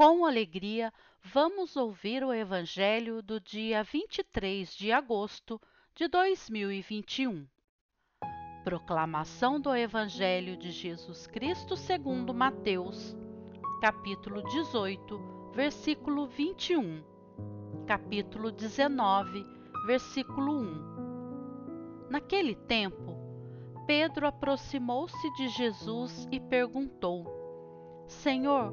Com alegria, vamos ouvir o Evangelho do dia 23 de agosto de 2021. Proclamação do Evangelho de Jesus Cristo segundo Mateus, capítulo 18, versículo 21, capítulo 19, versículo 1. Naquele tempo, Pedro aproximou-se de Jesus e perguntou: Senhor,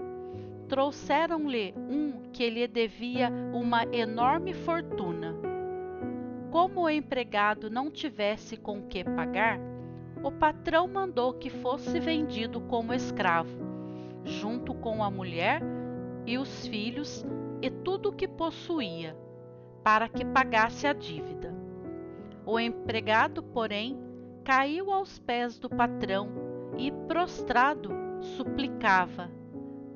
trouxeram-lhe um que lhe devia uma enorme fortuna. Como o empregado não tivesse com que pagar, o patrão mandou que fosse vendido como escravo, junto com a mulher e os filhos e tudo o que possuía, para que pagasse a dívida. O empregado, porém, caiu aos pés do patrão e, prostrado, suplicava: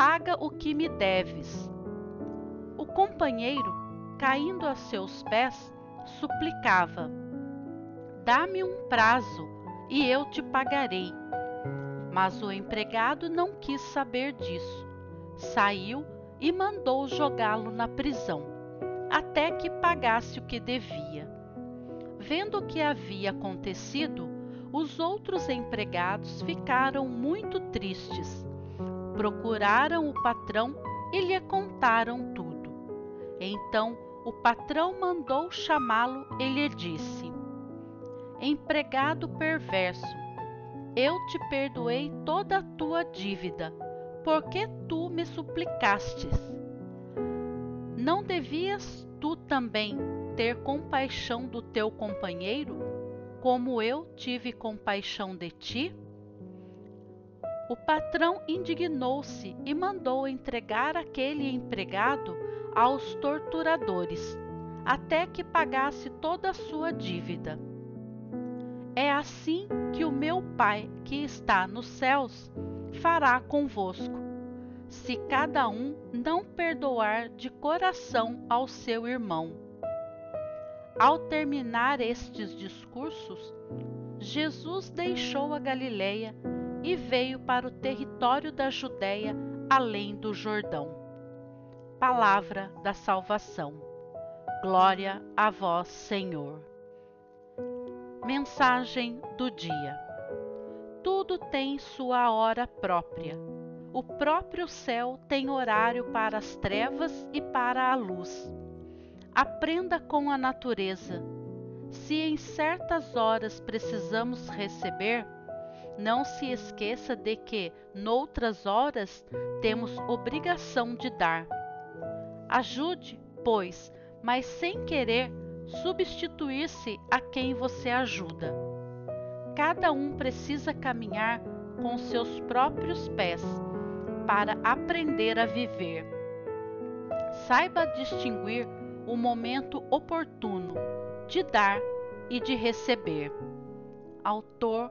Paga o que me deves. O companheiro, caindo a seus pés, suplicava: Dá-me um prazo e eu te pagarei. Mas o empregado não quis saber disso. Saiu e mandou jogá-lo na prisão, até que pagasse o que devia. Vendo o que havia acontecido, os outros empregados ficaram muito tristes. Procuraram o patrão e lhe contaram tudo. Então o patrão mandou chamá-lo e lhe disse: Empregado perverso, eu te perdoei toda a tua dívida porque tu me suplicastes. Não devias tu também ter compaixão do teu companheiro, como eu tive compaixão de ti? O patrão indignou-se e mandou entregar aquele empregado aos torturadores, até que pagasse toda a sua dívida. É assim que o meu Pai, que está nos céus, fará convosco, se cada um não perdoar de coração ao seu irmão. Ao terminar estes discursos, Jesus deixou a Galileia e veio para o território da Judéia, além do Jordão. Palavra da salvação. Glória a vós, Senhor. Mensagem do dia tudo tem sua hora própria. O próprio céu tem horário para as trevas e para a luz. Aprenda com a natureza. Se em certas horas precisamos receber, não se esqueça de que, noutras horas, temos obrigação de dar. Ajude, pois, mas sem querer substituir-se a quem você ajuda cada um precisa caminhar com seus próprios pés para aprender a viver. Saiba distinguir o momento oportuno de dar e de receber. Autor